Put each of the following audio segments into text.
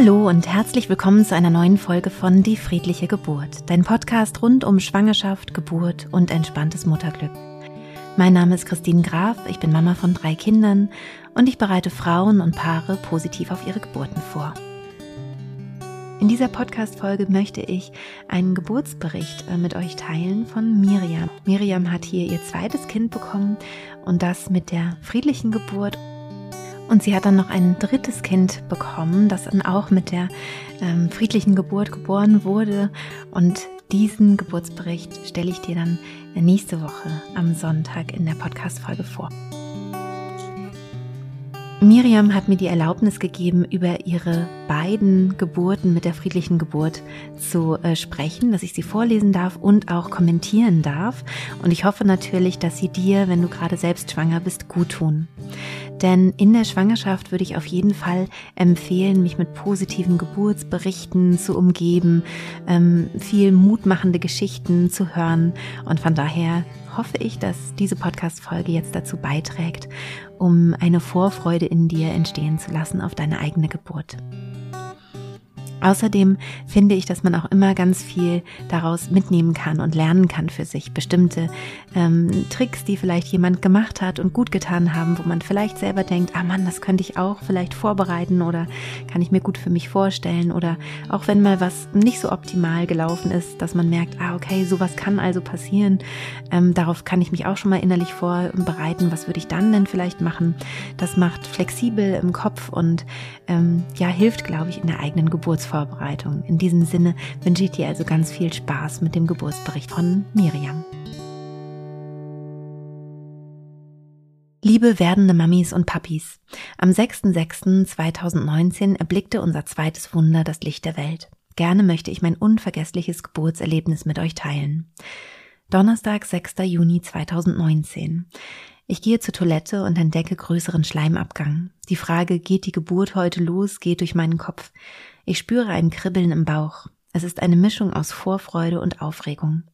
Hallo und herzlich willkommen zu einer neuen Folge von Die friedliche Geburt, dein Podcast rund um Schwangerschaft, Geburt und entspanntes Mutterglück. Mein Name ist Christine Graf, ich bin Mama von drei Kindern und ich bereite Frauen und Paare positiv auf ihre Geburten vor. In dieser Podcast-Folge möchte ich einen Geburtsbericht äh, mit euch teilen von Miriam. Miriam hat hier ihr zweites Kind bekommen und das mit der friedlichen Geburt und sie hat dann noch ein drittes Kind bekommen, das dann auch mit der ähm, friedlichen Geburt geboren wurde. Und diesen Geburtsbericht stelle ich dir dann nächste Woche am Sonntag in der Podcast-Folge vor. Miriam hat mir die Erlaubnis gegeben, über ihre beiden Geburten mit der friedlichen Geburt zu äh, sprechen, dass ich sie vorlesen darf und auch kommentieren darf. Und ich hoffe natürlich, dass sie dir, wenn du gerade selbst schwanger bist, gut tun. Denn in der Schwangerschaft würde ich auf jeden Fall empfehlen, mich mit positiven Geburtsberichten zu umgeben, ähm, viel mutmachende Geschichten zu hören. Und von daher hoffe ich, dass diese Podcast-Folge jetzt dazu beiträgt, um eine Vorfreude in dir entstehen zu lassen auf deine eigene Geburt. Außerdem finde ich, dass man auch immer ganz viel daraus mitnehmen kann und lernen kann für sich. Bestimmte ähm, Tricks, die vielleicht jemand gemacht hat und gut getan haben, wo man vielleicht selber denkt, ah Mann, das könnte ich auch vielleicht vorbereiten oder kann ich mir gut für mich vorstellen. Oder auch wenn mal was nicht so optimal gelaufen ist, dass man merkt, ah okay, sowas kann also passieren. Ähm, darauf kann ich mich auch schon mal innerlich vorbereiten. Was würde ich dann denn vielleicht machen? Das macht flexibel im Kopf und ähm, ja, hilft, glaube ich, in der eigenen Geburtsvorbereitung. Geburtsvorbereitung. In diesem Sinne wünsche ich dir also ganz viel Spaß mit dem Geburtsbericht von Miriam. Liebe werdende Mamis und Papis, am 6.6.2019 erblickte unser zweites Wunder das Licht der Welt. Gerne möchte ich mein unvergessliches Geburtserlebnis mit euch teilen. Donnerstag, 6. Juni 2019. Ich gehe zur Toilette und entdecke größeren Schleimabgang. Die Frage, geht die Geburt heute los, geht durch meinen Kopf. Ich spüre ein Kribbeln im Bauch. Es ist eine Mischung aus Vorfreude und Aufregung.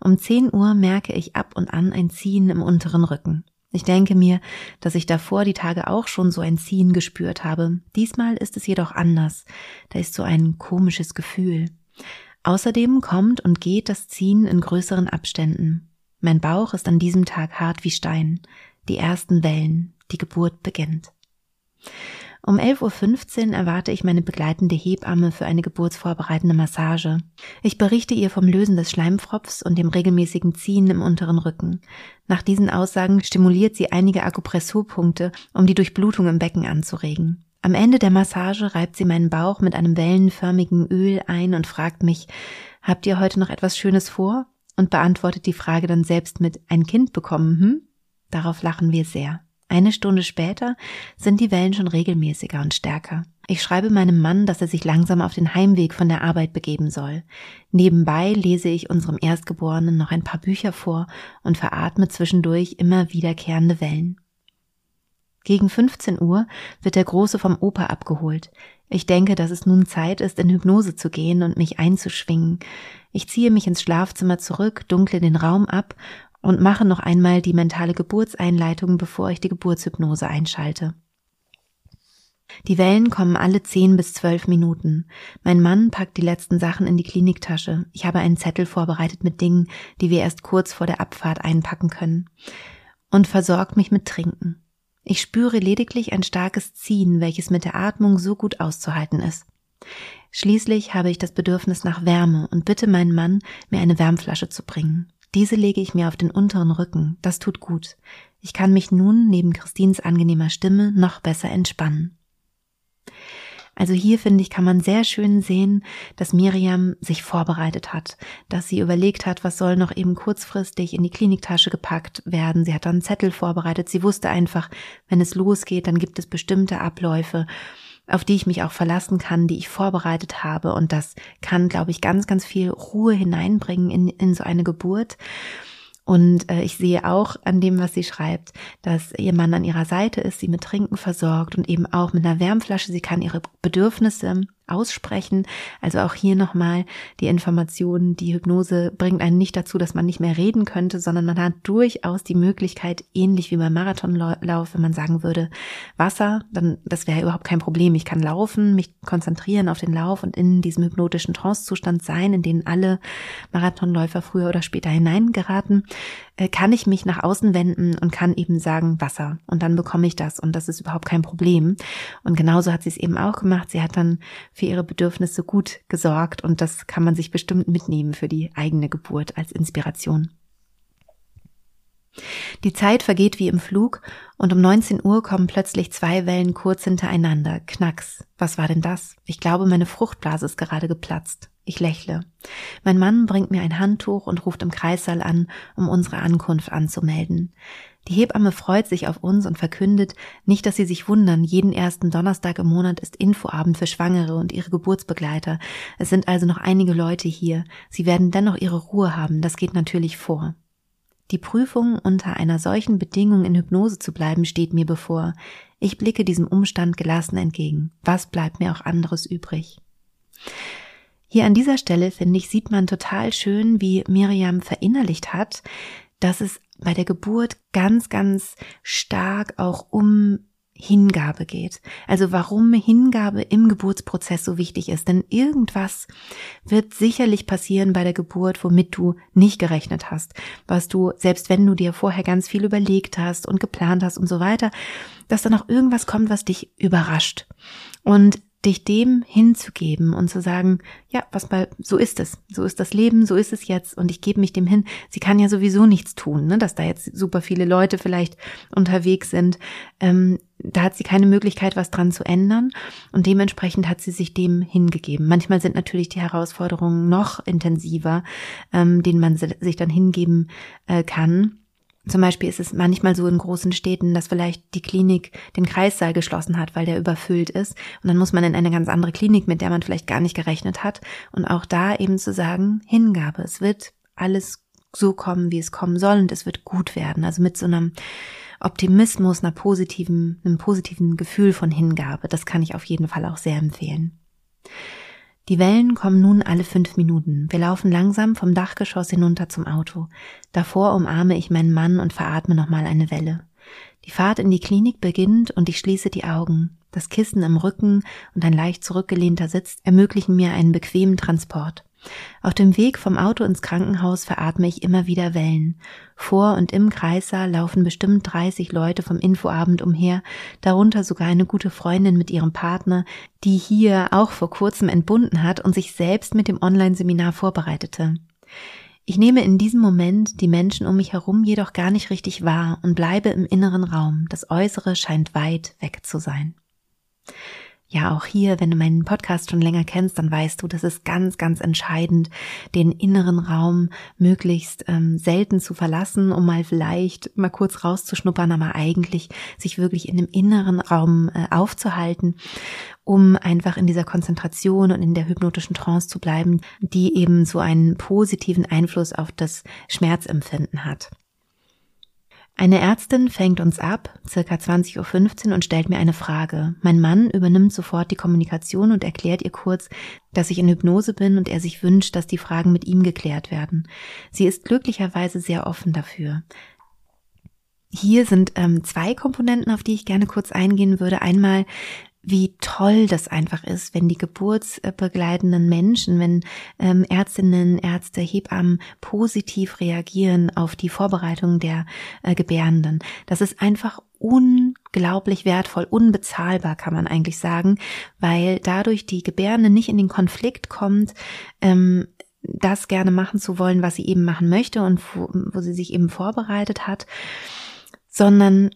Um 10 Uhr merke ich ab und an ein Ziehen im unteren Rücken. Ich denke mir, dass ich davor die Tage auch schon so ein Ziehen gespürt habe. Diesmal ist es jedoch anders. Da ist so ein komisches Gefühl. Außerdem kommt und geht das Ziehen in größeren Abständen. Mein Bauch ist an diesem Tag hart wie Stein. Die ersten Wellen. Die Geburt beginnt. Um 11.15 Uhr erwarte ich meine begleitende Hebamme für eine geburtsvorbereitende Massage. Ich berichte ihr vom Lösen des Schleimfropfs und dem regelmäßigen Ziehen im unteren Rücken. Nach diesen Aussagen stimuliert sie einige Akupressurpunkte, um die Durchblutung im Becken anzuregen. Am Ende der Massage reibt sie meinen Bauch mit einem wellenförmigen Öl ein und fragt mich, habt ihr heute noch etwas Schönes vor? Und beantwortet die Frage dann selbst mit ein Kind bekommen, hm? Darauf lachen wir sehr. Eine Stunde später sind die Wellen schon regelmäßiger und stärker. Ich schreibe meinem Mann, dass er sich langsam auf den Heimweg von der Arbeit begeben soll. Nebenbei lese ich unserem Erstgeborenen noch ein paar Bücher vor und veratme zwischendurch immer wiederkehrende Wellen. Gegen 15 Uhr wird der Große vom Oper abgeholt. Ich denke, dass es nun Zeit ist, in Hypnose zu gehen und mich einzuschwingen. Ich ziehe mich ins Schlafzimmer zurück, dunkle den Raum ab und mache noch einmal die mentale Geburtseinleitung, bevor ich die Geburtshypnose einschalte. Die Wellen kommen alle zehn bis zwölf Minuten. Mein Mann packt die letzten Sachen in die Kliniktasche. Ich habe einen Zettel vorbereitet mit Dingen, die wir erst kurz vor der Abfahrt einpacken können. Und versorgt mich mit Trinken. Ich spüre lediglich ein starkes Ziehen, welches mit der Atmung so gut auszuhalten ist. Schließlich habe ich das Bedürfnis nach Wärme und bitte meinen Mann, mir eine Wärmflasche zu bringen. Diese lege ich mir auf den unteren Rücken, das tut gut. Ich kann mich nun neben Christins angenehmer Stimme noch besser entspannen. Also hier finde ich, kann man sehr schön sehen, dass Miriam sich vorbereitet hat, dass sie überlegt hat, was soll noch eben kurzfristig in die Kliniktasche gepackt werden. Sie hat dann einen Zettel vorbereitet. Sie wusste einfach, wenn es losgeht, dann gibt es bestimmte Abläufe auf die ich mich auch verlassen kann, die ich vorbereitet habe. Und das kann, glaube ich, ganz, ganz viel Ruhe hineinbringen in, in so eine Geburt. Und äh, ich sehe auch an dem, was sie schreibt, dass ihr Mann an ihrer Seite ist, sie mit Trinken versorgt und eben auch mit einer Wärmflasche. Sie kann ihre Bedürfnisse aussprechen. Also auch hier nochmal die Information, die Hypnose bringt einen nicht dazu, dass man nicht mehr reden könnte, sondern man hat durchaus die Möglichkeit, ähnlich wie beim Marathonlauf, wenn man sagen würde, Wasser, dann das wäre überhaupt kein Problem. Ich kann laufen, mich konzentrieren auf den Lauf und in diesem hypnotischen Trancezustand sein, in den alle Marathonläufer früher oder später hineingeraten, kann ich mich nach außen wenden und kann eben sagen Wasser und dann bekomme ich das und das ist überhaupt kein Problem. Und genauso hat sie es eben auch gemacht. Sie hat dann für ihre Bedürfnisse gut gesorgt und das kann man sich bestimmt mitnehmen für die eigene Geburt als Inspiration. Die Zeit vergeht wie im Flug und um 19 Uhr kommen plötzlich zwei Wellen kurz hintereinander. Knacks. Was war denn das? Ich glaube, meine Fruchtblase ist gerade geplatzt. Ich lächle. Mein Mann bringt mir ein Handtuch und ruft im Kreissaal an, um unsere Ankunft anzumelden. Die Hebamme freut sich auf uns und verkündet, nicht, dass sie sich wundern, jeden ersten Donnerstag im Monat ist Infoabend für Schwangere und ihre Geburtsbegleiter. Es sind also noch einige Leute hier. Sie werden dennoch ihre Ruhe haben, das geht natürlich vor. Die Prüfung, unter einer solchen Bedingung in Hypnose zu bleiben, steht mir bevor. Ich blicke diesem Umstand gelassen entgegen. Was bleibt mir auch anderes übrig? Hier an dieser Stelle, finde ich, sieht man total schön, wie Miriam verinnerlicht hat, dass es bei der Geburt ganz, ganz stark auch um Hingabe geht. Also warum Hingabe im Geburtsprozess so wichtig ist. Denn irgendwas wird sicherlich passieren bei der Geburt, womit du nicht gerechnet hast. Was du, selbst wenn du dir vorher ganz viel überlegt hast und geplant hast und so weiter, dass dann auch irgendwas kommt, was dich überrascht. Und dich dem hinzugeben und zu sagen, ja, was mal, so ist es, so ist das Leben, so ist es jetzt und ich gebe mich dem hin. Sie kann ja sowieso nichts tun, ne, dass da jetzt super viele Leute vielleicht unterwegs sind. Ähm, da hat sie keine Möglichkeit, was dran zu ändern und dementsprechend hat sie sich dem hingegeben. Manchmal sind natürlich die Herausforderungen noch intensiver, ähm, denen man sich dann hingeben äh, kann. Zum Beispiel ist es manchmal so in großen Städten, dass vielleicht die Klinik den Kreissaal geschlossen hat, weil der überfüllt ist. Und dann muss man in eine ganz andere Klinik, mit der man vielleicht gar nicht gerechnet hat. Und auch da eben zu sagen, Hingabe. Es wird alles so kommen, wie es kommen soll und es wird gut werden. Also mit so einem Optimismus, einer positiven, einem positiven Gefühl von Hingabe. Das kann ich auf jeden Fall auch sehr empfehlen. Die Wellen kommen nun alle fünf Minuten. Wir laufen langsam vom Dachgeschoss hinunter zum Auto. Davor umarme ich meinen Mann und veratme nochmal eine Welle. Die Fahrt in die Klinik beginnt und ich schließe die Augen. Das Kissen im Rücken und ein leicht zurückgelehnter Sitz ermöglichen mir einen bequemen Transport. Auf dem Weg vom Auto ins Krankenhaus veratme ich immer wieder Wellen. Vor und im Kreissaal laufen bestimmt 30 Leute vom Infoabend umher, darunter sogar eine gute Freundin mit ihrem Partner, die hier auch vor kurzem entbunden hat und sich selbst mit dem Online-Seminar vorbereitete. Ich nehme in diesem Moment die Menschen um mich herum jedoch gar nicht richtig wahr und bleibe im inneren Raum. Das Äußere scheint weit weg zu sein ja auch hier, wenn du meinen Podcast schon länger kennst, dann weißt du, das ist ganz, ganz entscheidend, den inneren Raum möglichst ähm, selten zu verlassen, um mal vielleicht mal kurz rauszuschnuppern, aber eigentlich sich wirklich in dem inneren Raum äh, aufzuhalten, um einfach in dieser Konzentration und in der hypnotischen Trance zu bleiben, die eben so einen positiven Einfluss auf das Schmerzempfinden hat. Eine Ärztin fängt uns ab, circa 20.15 Uhr, und stellt mir eine Frage. Mein Mann übernimmt sofort die Kommunikation und erklärt ihr kurz, dass ich in Hypnose bin und er sich wünscht, dass die Fragen mit ihm geklärt werden. Sie ist glücklicherweise sehr offen dafür. Hier sind ähm, zwei Komponenten, auf die ich gerne kurz eingehen würde. Einmal wie toll das einfach ist, wenn die geburtsbegleitenden Menschen, wenn ähm, Ärztinnen, Ärzte, Hebammen positiv reagieren auf die Vorbereitung der äh, Gebärenden. Das ist einfach unglaublich wertvoll, unbezahlbar kann man eigentlich sagen, weil dadurch die Gebärende nicht in den Konflikt kommt, ähm, das gerne machen zu wollen, was sie eben machen möchte und wo, wo sie sich eben vorbereitet hat, sondern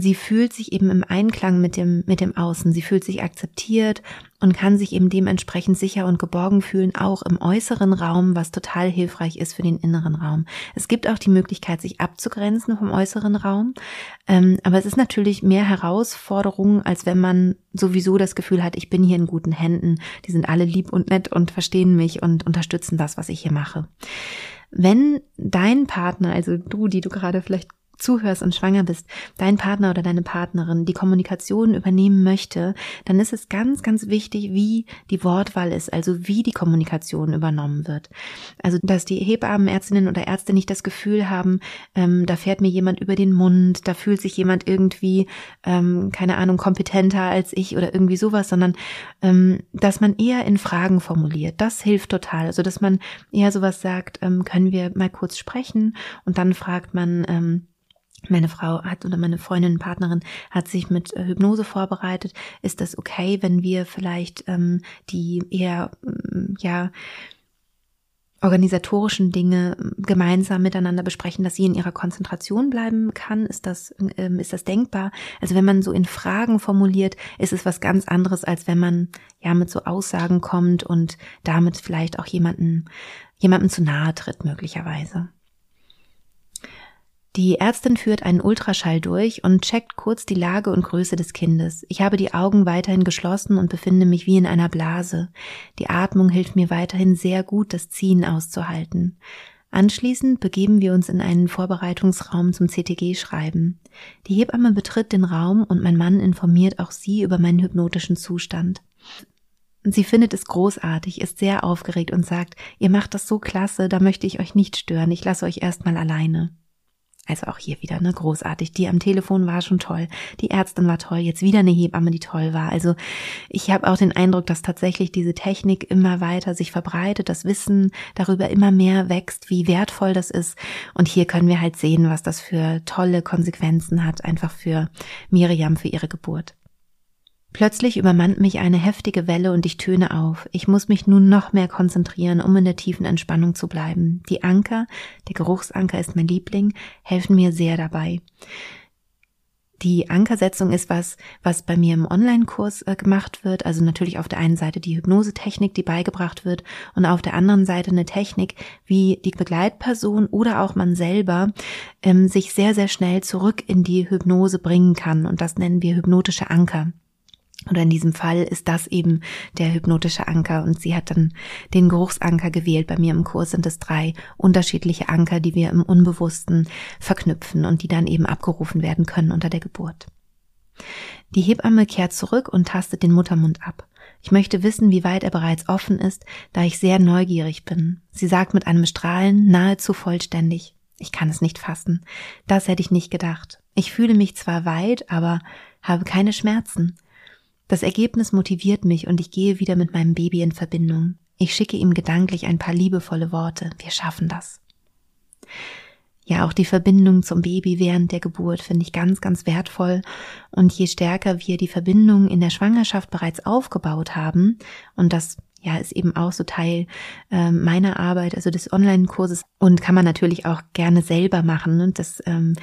sie fühlt sich eben im Einklang mit dem, mit dem Außen. Sie fühlt sich akzeptiert und kann sich eben dementsprechend sicher und geborgen fühlen, auch im äußeren Raum, was total hilfreich ist für den inneren Raum. Es gibt auch die Möglichkeit, sich abzugrenzen vom äußeren Raum. Ähm, aber es ist natürlich mehr Herausforderung, als wenn man sowieso das Gefühl hat, ich bin hier in guten Händen. Die sind alle lieb und nett und verstehen mich und unterstützen das, was ich hier mache. Wenn dein Partner, also du, die du gerade vielleicht zuhörst und schwanger bist, dein Partner oder deine Partnerin die Kommunikation übernehmen möchte, dann ist es ganz, ganz wichtig, wie die Wortwahl ist, also wie die Kommunikation übernommen wird. Also, dass die Hebammen, Ärztinnen oder Ärzte nicht das Gefühl haben, ähm, da fährt mir jemand über den Mund, da fühlt sich jemand irgendwie, ähm, keine Ahnung, kompetenter als ich oder irgendwie sowas, sondern ähm, dass man eher in Fragen formuliert. Das hilft total. Also, dass man eher sowas sagt, ähm, können wir mal kurz sprechen und dann fragt man, ähm, meine Frau hat oder meine Freundin, Partnerin hat sich mit äh, Hypnose vorbereitet. Ist das okay, wenn wir vielleicht ähm, die eher mm, ja organisatorischen Dinge mm, gemeinsam miteinander besprechen, dass sie in ihrer Konzentration bleiben kann? Ist das ähm, ist das denkbar? Also wenn man so in Fragen formuliert, ist es was ganz anderes, als wenn man ja mit so Aussagen kommt und damit vielleicht auch jemanden jemandem zu nahe tritt möglicherweise. Die Ärztin führt einen Ultraschall durch und checkt kurz die Lage und Größe des Kindes. Ich habe die Augen weiterhin geschlossen und befinde mich wie in einer Blase. Die Atmung hilft mir weiterhin sehr gut, das Ziehen auszuhalten. Anschließend begeben wir uns in einen Vorbereitungsraum zum CTG-Schreiben. Die Hebamme betritt den Raum und mein Mann informiert auch sie über meinen hypnotischen Zustand. Sie findet es großartig, ist sehr aufgeregt und sagt, ihr macht das so klasse, da möchte ich euch nicht stören, ich lasse euch erstmal alleine. Also auch hier wieder, ne, großartig. Die am Telefon war schon toll. Die Ärztin war toll. Jetzt wieder eine Hebamme, die toll war. Also ich habe auch den Eindruck, dass tatsächlich diese Technik immer weiter sich verbreitet, das Wissen darüber immer mehr wächst, wie wertvoll das ist. Und hier können wir halt sehen, was das für tolle Konsequenzen hat, einfach für Miriam, für ihre Geburt. Plötzlich übermannt mich eine heftige Welle und ich töne auf. Ich muss mich nun noch mehr konzentrieren, um in der tiefen Entspannung zu bleiben. Die Anker, der Geruchsanker ist mein Liebling, helfen mir sehr dabei. Die Ankersetzung ist was, was bei mir im Online-Kurs äh, gemacht wird. Also natürlich auf der einen Seite die Hypnosetechnik, die beigebracht wird und auf der anderen Seite eine Technik, wie die Begleitperson oder auch man selber ähm, sich sehr, sehr schnell zurück in die Hypnose bringen kann. Und das nennen wir hypnotische Anker. Oder in diesem Fall ist das eben der hypnotische Anker und sie hat dann den Geruchsanker gewählt. Bei mir im Kurs sind es drei unterschiedliche Anker, die wir im Unbewussten verknüpfen und die dann eben abgerufen werden können unter der Geburt. Die Hebamme kehrt zurück und tastet den Muttermund ab. Ich möchte wissen, wie weit er bereits offen ist, da ich sehr neugierig bin. Sie sagt mit einem Strahlen nahezu vollständig. Ich kann es nicht fassen. Das hätte ich nicht gedacht. Ich fühle mich zwar weit, aber habe keine Schmerzen. Das Ergebnis motiviert mich und ich gehe wieder mit meinem Baby in Verbindung. Ich schicke ihm gedanklich ein paar liebevolle Worte. Wir schaffen das. Ja, auch die Verbindung zum Baby während der Geburt finde ich ganz, ganz wertvoll. Und je stärker wir die Verbindung in der Schwangerschaft bereits aufgebaut haben, und das ja, ist eben auch so Teil äh, meiner Arbeit, also des Online-Kurses und kann man natürlich auch gerne selber machen, ne? dass, ähm,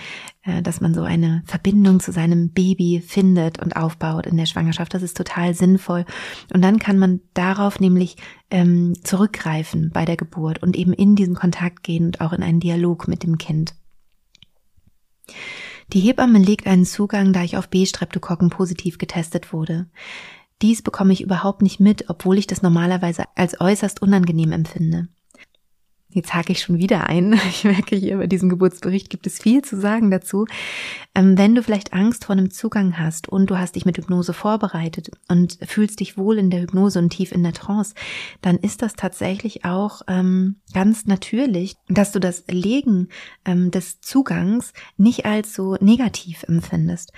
äh, dass man so eine Verbindung zu seinem Baby findet und aufbaut in der Schwangerschaft. Das ist total sinnvoll. Und dann kann man darauf nämlich ähm, zurückgreifen bei der Geburt und eben in diesen Kontakt gehen und auch in einen Dialog mit dem Kind. Die Hebamme legt einen Zugang, da ich auf B-Streptokokken positiv getestet wurde. Dies bekomme ich überhaupt nicht mit, obwohl ich das normalerweise als äußerst unangenehm empfinde. Jetzt hake ich schon wieder ein. Ich merke hier bei diesem Geburtsbericht gibt es viel zu sagen dazu. Ähm, wenn du vielleicht Angst vor einem Zugang hast und du hast dich mit Hypnose vorbereitet und fühlst dich wohl in der Hypnose und tief in der Trance, dann ist das tatsächlich auch ähm, ganz natürlich, dass du das Legen ähm, des Zugangs nicht als so negativ empfindest.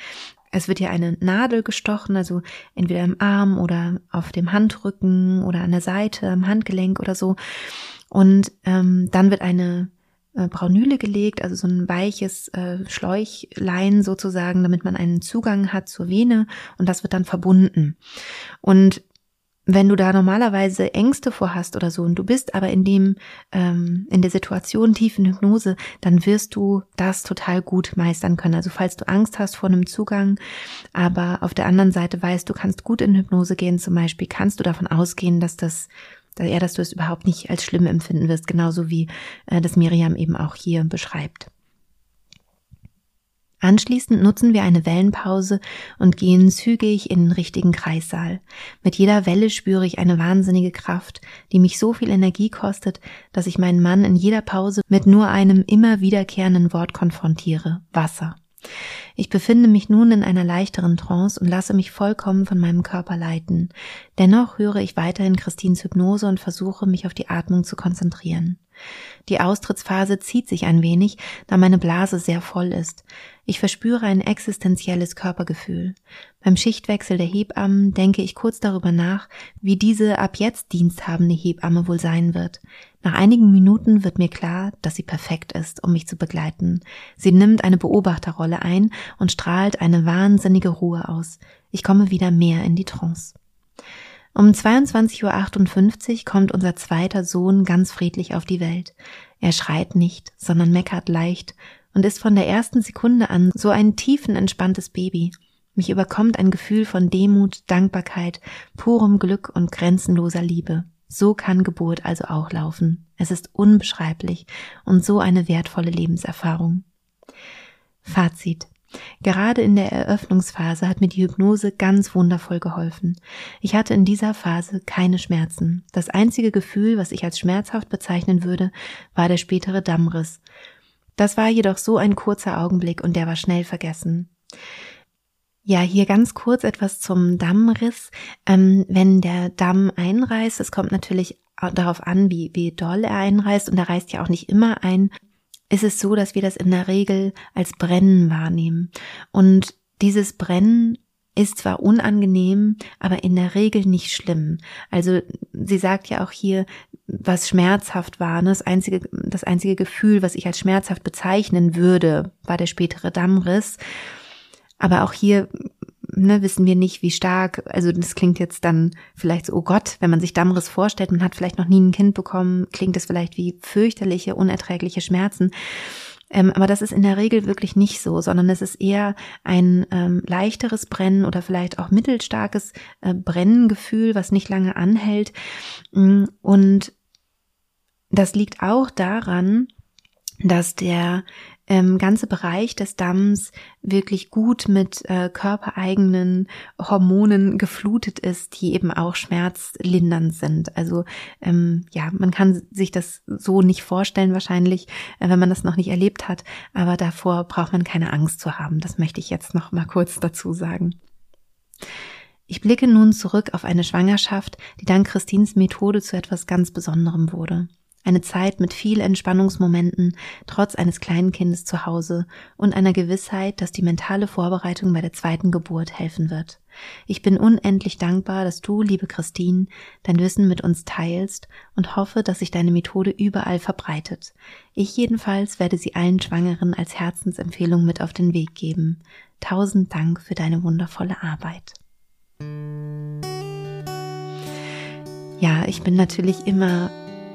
Es wird ja eine Nadel gestochen, also entweder im Arm oder auf dem Handrücken oder an der Seite, am Handgelenk oder so. Und ähm, dann wird eine äh, Braunüle gelegt, also so ein weiches äh, Schläuchlein sozusagen, damit man einen Zugang hat zur Vene und das wird dann verbunden. Und wenn du da normalerweise Ängste vor hast oder so und du bist aber in dem ähm, in der Situation tief in Hypnose, dann wirst du das total gut meistern können. Also falls du Angst hast vor einem Zugang, aber auf der anderen Seite weißt, du kannst gut in Hypnose gehen, zum Beispiel, kannst du davon ausgehen, dass das ja, dass du es überhaupt nicht als schlimm empfinden wirst, genauso wie äh, das Miriam eben auch hier beschreibt. Anschließend nutzen wir eine Wellenpause und gehen zügig in den richtigen Kreissaal. Mit jeder Welle spüre ich eine wahnsinnige Kraft, die mich so viel Energie kostet, dass ich meinen Mann in jeder Pause mit nur einem immer wiederkehrenden Wort konfrontiere. Wasser. Ich befinde mich nun in einer leichteren Trance und lasse mich vollkommen von meinem Körper leiten. Dennoch höre ich weiterhin Christines Hypnose und versuche, mich auf die Atmung zu konzentrieren. Die Austrittsphase zieht sich ein wenig, da meine Blase sehr voll ist. Ich verspüre ein existenzielles Körpergefühl. Beim Schichtwechsel der Hebammen denke ich kurz darüber nach, wie diese ab jetzt diensthabende Hebamme wohl sein wird. Nach einigen Minuten wird mir klar, dass sie perfekt ist, um mich zu begleiten. Sie nimmt eine Beobachterrolle ein und strahlt eine wahnsinnige Ruhe aus. Ich komme wieder mehr in die Trance. Um 22.58 Uhr kommt unser zweiter Sohn ganz friedlich auf die Welt. Er schreit nicht, sondern meckert leicht und ist von der ersten Sekunde an so ein tiefen entspanntes Baby. Mich überkommt ein Gefühl von Demut, Dankbarkeit, purem Glück und grenzenloser Liebe. So kann Geburt also auch laufen. Es ist unbeschreiblich und so eine wertvolle Lebenserfahrung. Fazit. Gerade in der Eröffnungsphase hat mir die Hypnose ganz wundervoll geholfen. Ich hatte in dieser Phase keine Schmerzen. Das einzige Gefühl, was ich als schmerzhaft bezeichnen würde, war der spätere Dammriss. Das war jedoch so ein kurzer Augenblick und der war schnell vergessen. Ja, hier ganz kurz etwas zum Dammriss. Ähm, wenn der Damm einreißt, es kommt natürlich darauf an, wie, wie doll er einreißt und er reißt ja auch nicht immer ein ist es so, dass wir das in der Regel als Brennen wahrnehmen. Und dieses Brennen ist zwar unangenehm, aber in der Regel nicht schlimm. Also sie sagt ja auch hier, was schmerzhaft war. Ne? Das einzige, das einzige Gefühl, was ich als schmerzhaft bezeichnen würde, war der spätere Dammriss. Aber auch hier ne, wissen wir nicht, wie stark, also das klingt jetzt dann vielleicht so, oh Gott, wenn man sich Dammriss vorstellt, man hat vielleicht noch nie ein Kind bekommen, klingt es vielleicht wie fürchterliche, unerträgliche Schmerzen. Ähm, aber das ist in der Regel wirklich nicht so, sondern es ist eher ein ähm, leichteres Brennen oder vielleicht auch mittelstarkes äh, Brennengefühl, was nicht lange anhält. Mm, und das liegt auch daran, dass der ähm, ganze Bereich des Damms wirklich gut mit äh, körpereigenen Hormonen geflutet ist, die eben auch schmerzlindernd sind. Also ähm, ja, man kann sich das so nicht vorstellen wahrscheinlich, äh, wenn man das noch nicht erlebt hat, aber davor braucht man keine Angst zu haben. Das möchte ich jetzt noch mal kurz dazu sagen. Ich blicke nun zurück auf eine Schwangerschaft, die dank Christins Methode zu etwas ganz Besonderem wurde. Eine Zeit mit viel Entspannungsmomenten, trotz eines kleinen Kindes zu Hause und einer Gewissheit, dass die mentale Vorbereitung bei der zweiten Geburt helfen wird. Ich bin unendlich dankbar, dass du, liebe Christine, dein Wissen mit uns teilst und hoffe, dass sich deine Methode überall verbreitet. Ich jedenfalls werde sie allen Schwangeren als Herzensempfehlung mit auf den Weg geben. Tausend Dank für deine wundervolle Arbeit. Ja, ich bin natürlich immer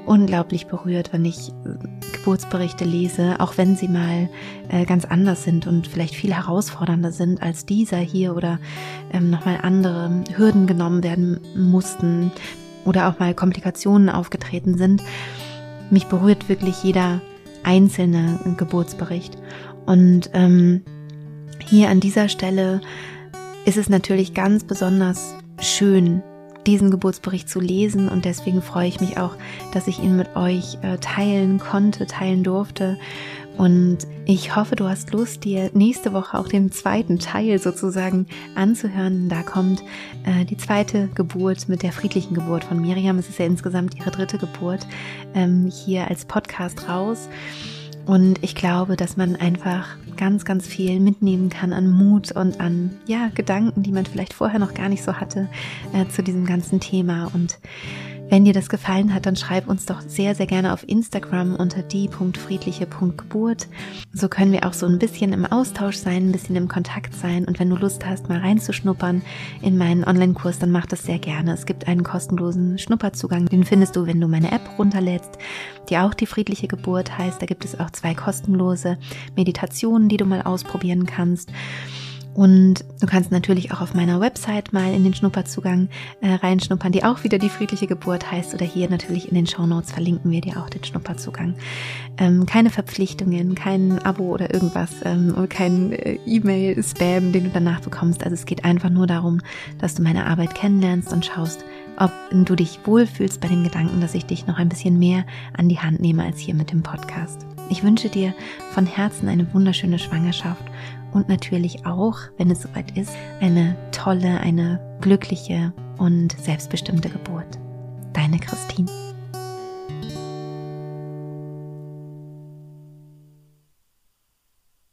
unglaublich berührt, wenn ich äh, Geburtsberichte lese, auch wenn sie mal äh, ganz anders sind und vielleicht viel herausfordernder sind als dieser hier oder ähm, nochmal andere Hürden genommen werden mussten oder auch mal Komplikationen aufgetreten sind. Mich berührt wirklich jeder einzelne Geburtsbericht. Und ähm, hier an dieser Stelle ist es natürlich ganz besonders schön, diesen Geburtsbericht zu lesen und deswegen freue ich mich auch, dass ich ihn mit euch äh, teilen konnte, teilen durfte. Und ich hoffe, du hast Lust, dir nächste Woche auch den zweiten Teil sozusagen anzuhören. Da kommt äh, die zweite Geburt mit der friedlichen Geburt von Miriam. Es ist ja insgesamt ihre dritte Geburt ähm, hier als Podcast raus. Und ich glaube, dass man einfach ganz, ganz viel mitnehmen kann an Mut und an ja, Gedanken, die man vielleicht vorher noch gar nicht so hatte äh, zu diesem ganzen Thema. Und wenn dir das gefallen hat, dann schreib uns doch sehr, sehr gerne auf Instagram unter die.friedliche.geburt. So können wir auch so ein bisschen im Austausch sein, ein bisschen im Kontakt sein. Und wenn du Lust hast, mal reinzuschnuppern in meinen Online-Kurs, dann mach das sehr gerne. Es gibt einen kostenlosen Schnupperzugang. Den findest du, wenn du meine App runterlädst, die auch die friedliche Geburt heißt. Da gibt es auch zwei kostenlose Meditationen, die du mal ausprobieren kannst. Und du kannst natürlich auch auf meiner Website mal in den Schnupperzugang äh, reinschnuppern, die auch wieder die friedliche Geburt heißt. Oder hier natürlich in den Show Notes verlinken wir dir auch den Schnupperzugang. Ähm, keine Verpflichtungen, kein Abo oder irgendwas, ähm, kein äh, E-Mail-Spam, den du danach bekommst. Also es geht einfach nur darum, dass du meine Arbeit kennenlernst und schaust, ob du dich wohlfühlst bei dem Gedanken, dass ich dich noch ein bisschen mehr an die Hand nehme als hier mit dem Podcast. Ich wünsche dir von Herzen eine wunderschöne Schwangerschaft und natürlich auch, wenn es soweit ist, eine tolle, eine glückliche und selbstbestimmte Geburt. Deine Christine.